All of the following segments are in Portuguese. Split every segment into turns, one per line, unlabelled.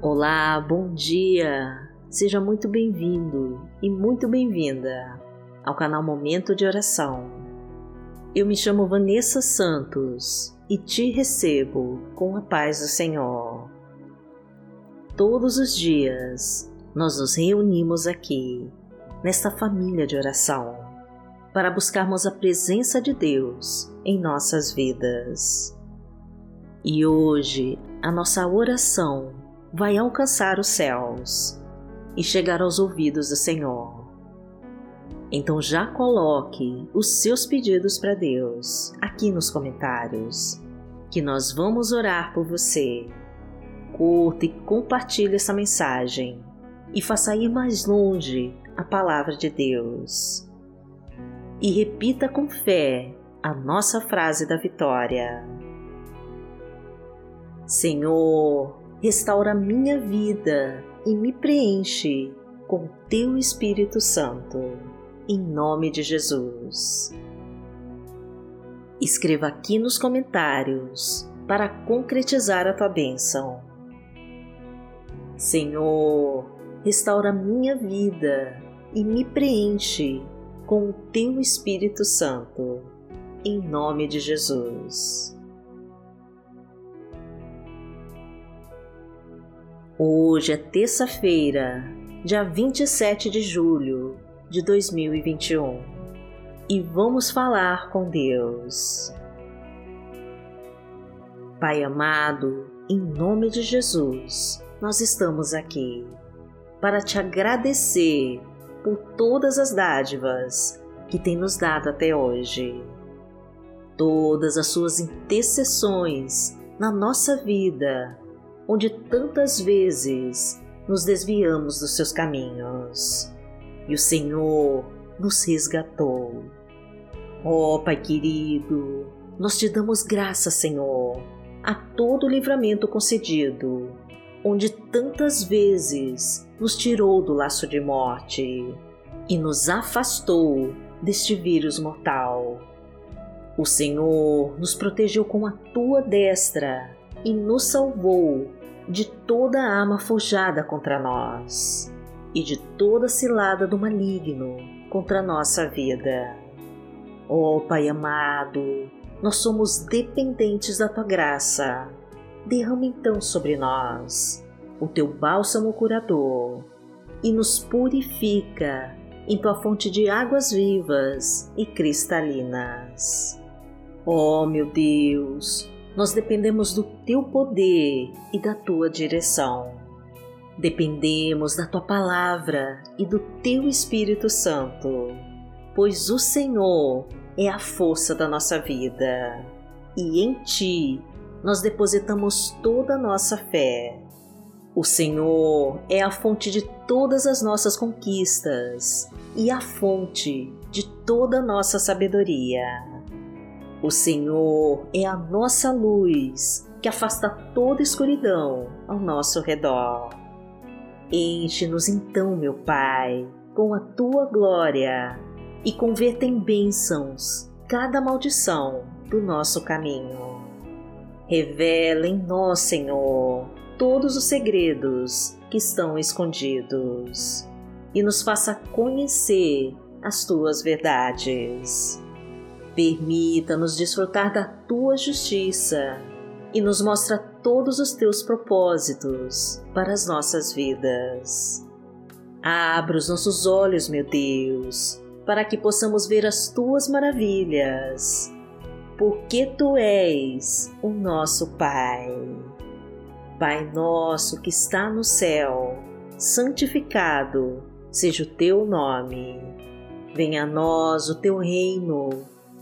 Olá, bom dia! Seja muito bem-vindo e muito bem-vinda ao canal Momento de Oração. Eu me chamo Vanessa Santos e te recebo com a paz do Senhor. Todos os dias nós nos reunimos aqui, nesta família de oração, para buscarmos a presença de Deus em nossas vidas. E hoje a nossa oração vai alcançar os céus e chegar aos ouvidos do Senhor. Então já coloque os seus pedidos para Deus aqui nos comentários, que nós vamos orar por você. Curta e compartilhe essa mensagem e faça ir mais longe a palavra de Deus. E repita com fé a nossa frase da vitória. Senhor, restaura minha vida e me preenche com teu Espírito Santo, em nome de Jesus. Escreva aqui nos comentários para concretizar a tua bênção. Senhor, restaura minha vida e me preenche com o teu Espírito Santo, em nome de Jesus. Hoje é terça-feira, dia 27 de julho de 2021 e vamos falar com Deus. Pai amado, em nome de Jesus, nós estamos aqui para te agradecer por todas as dádivas que tem nos dado até hoje, todas as suas intercessões na nossa vida onde tantas vezes nos desviamos dos seus caminhos e o Senhor nos resgatou. Ó oh, Pai querido, nós te damos graça, Senhor, a todo o livramento concedido, onde tantas vezes nos tirou do laço de morte e nos afastou deste vírus mortal. O Senhor nos protegeu com a tua destra e nos salvou de toda arma forjada contra nós e de toda cilada do maligno contra nossa vida. Ó oh, Pai amado, nós somos dependentes da tua graça. Derrama então sobre nós o teu bálsamo curador e nos purifica em tua fonte de águas vivas e cristalinas. Ó oh, meu Deus, nós dependemos do teu poder e da tua direção. Dependemos da tua palavra e do teu Espírito Santo, pois o Senhor é a força da nossa vida e em ti nós depositamos toda a nossa fé. O Senhor é a fonte de todas as nossas conquistas e a fonte de toda a nossa sabedoria. O Senhor é a nossa luz que afasta toda escuridão ao nosso redor. Enche-nos então, meu Pai, com a tua glória e converta em bênçãos cada maldição do nosso caminho. Revela em nós, Senhor, todos os segredos que estão escondidos e nos faça conhecer as tuas verdades. Permita-nos desfrutar da tua justiça e nos mostra todos os teus propósitos para as nossas vidas. Abra os nossos olhos, meu Deus, para que possamos ver as tuas maravilhas, porque tu és o nosso Pai. Pai nosso que está no céu, santificado seja o teu nome. Venha a nós o teu reino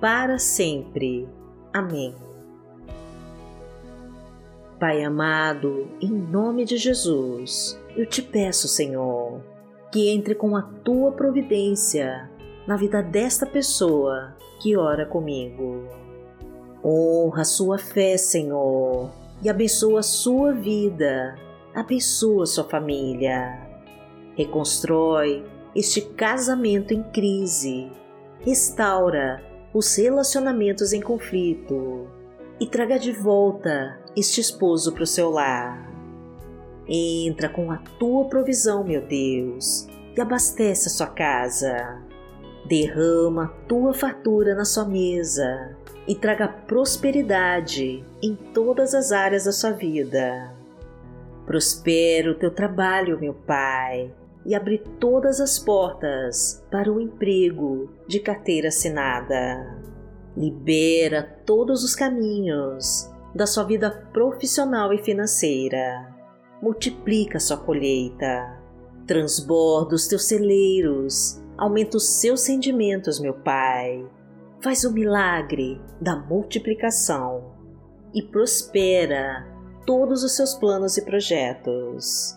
para sempre. Amém. Pai amado, em nome de Jesus, eu te peço, Senhor, que entre com a tua providência na vida desta pessoa que ora comigo. Honra a sua fé, Senhor, e abençoa a sua vida, abençoa sua família. Reconstrói este casamento em crise, restaura os relacionamentos em conflito e traga de volta este esposo para o seu lar. Entra com a tua provisão, meu Deus, e abastece a sua casa. Derrama a tua fartura na sua mesa e traga prosperidade em todas as áreas da sua vida. Prospera o teu trabalho, meu Pai, e abre todas as portas para o emprego de carteira assinada. Libera todos os caminhos da sua vida profissional e financeira. Multiplica sua colheita. Transborda os teus celeiros. Aumenta os seus rendimentos, meu Pai. Faz o milagre da multiplicação e prospera todos os seus planos e projetos.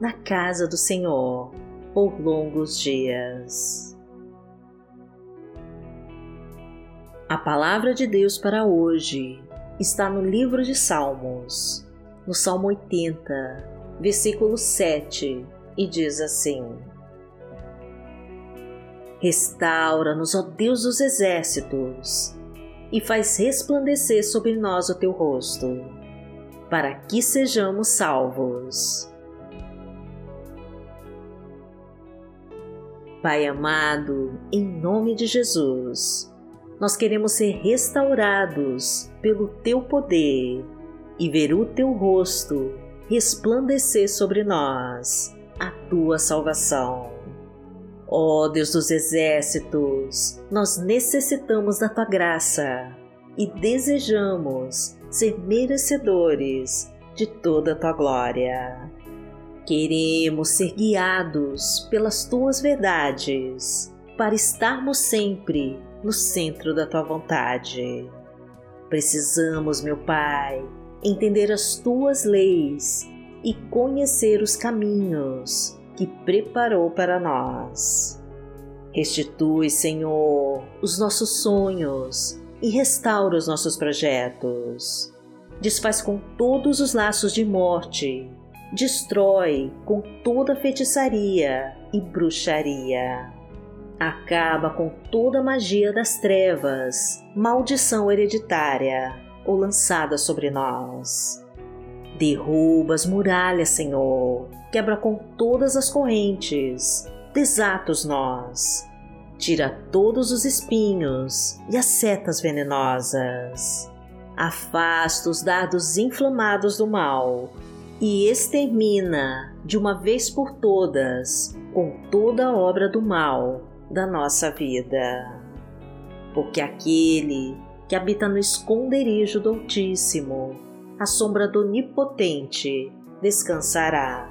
na casa do Senhor por longos dias. A palavra de Deus para hoje está no livro de Salmos, no Salmo 80, versículo 7, e diz assim: Restaura-nos, ó Deus dos exércitos, e faz resplandecer sobre nós o teu rosto, para que sejamos salvos. Pai amado, em nome de Jesus, nós queremos ser restaurados pelo teu poder e ver o teu rosto resplandecer sobre nós, a tua salvação. Ó oh, Deus dos exércitos, nós necessitamos da tua graça e desejamos ser merecedores de toda a tua glória. Queremos ser guiados pelas tuas verdades para estarmos sempre no centro da tua vontade. Precisamos, meu Pai, entender as tuas leis e conhecer os caminhos que preparou para nós. Restitui, Senhor, os nossos sonhos e restaura os nossos projetos. Desfaz com todos os laços de morte, destrói com toda feitiçaria e bruxaria. Acaba com toda magia das trevas, maldição hereditária ou lançada sobre nós. Derruba as muralhas, Senhor, quebra com todas as correntes, desata os nós, tira todos os espinhos e as setas venenosas, afasta os dardos inflamados do mal e extermina de uma vez por todas com toda a obra do mal da nossa vida. Porque aquele que habita no esconderijo do Altíssimo, a sombra do Onipotente, descansará.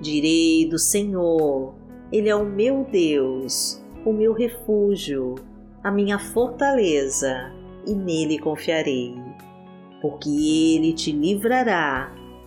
Direi do Senhor, Ele é o meu Deus, o meu refúgio, a minha fortaleza, e nele confiarei. Porque Ele te livrará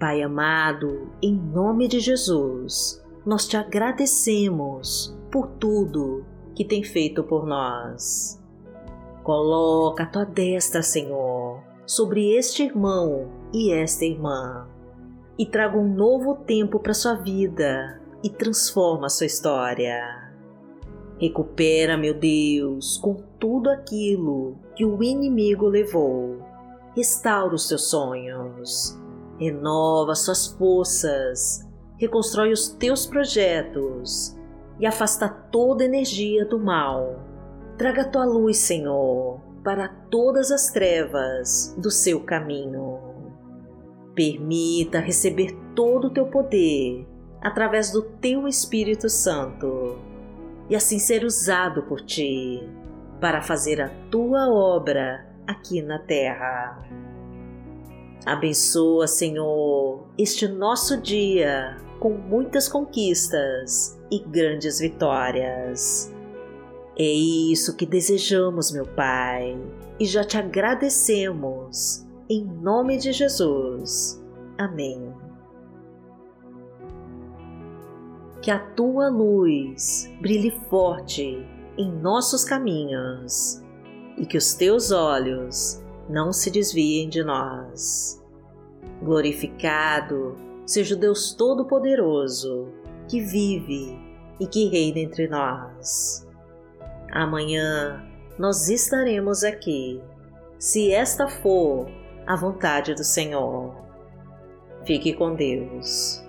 Pai amado, em nome de Jesus, nós te agradecemos por tudo que tem feito por nós. Coloca a tua destra, Senhor, sobre este irmão e esta irmã e traga um novo tempo para sua vida e transforma sua história. Recupera, meu Deus, com tudo aquilo que o inimigo levou. Restaura os teus sonhos, renova suas forças, reconstrói os teus projetos e afasta toda energia do mal. Traga tua luz, Senhor, para todas as trevas do seu caminho. Permita receber todo o teu poder através do teu Espírito Santo e assim ser usado por ti para fazer a tua obra aqui na terra. Abençoa, Senhor, este nosso dia com muitas conquistas e grandes vitórias. É isso que desejamos, meu Pai, e já te agradecemos. Em nome de Jesus. Amém. Que a tua luz brilhe forte em nossos caminhos e que os teus olhos não se desviem de nós. Glorificado seja o Deus Todo-Poderoso que vive e que reina entre nós. Amanhã nós estaremos aqui, se esta for a vontade do Senhor. Fique com Deus.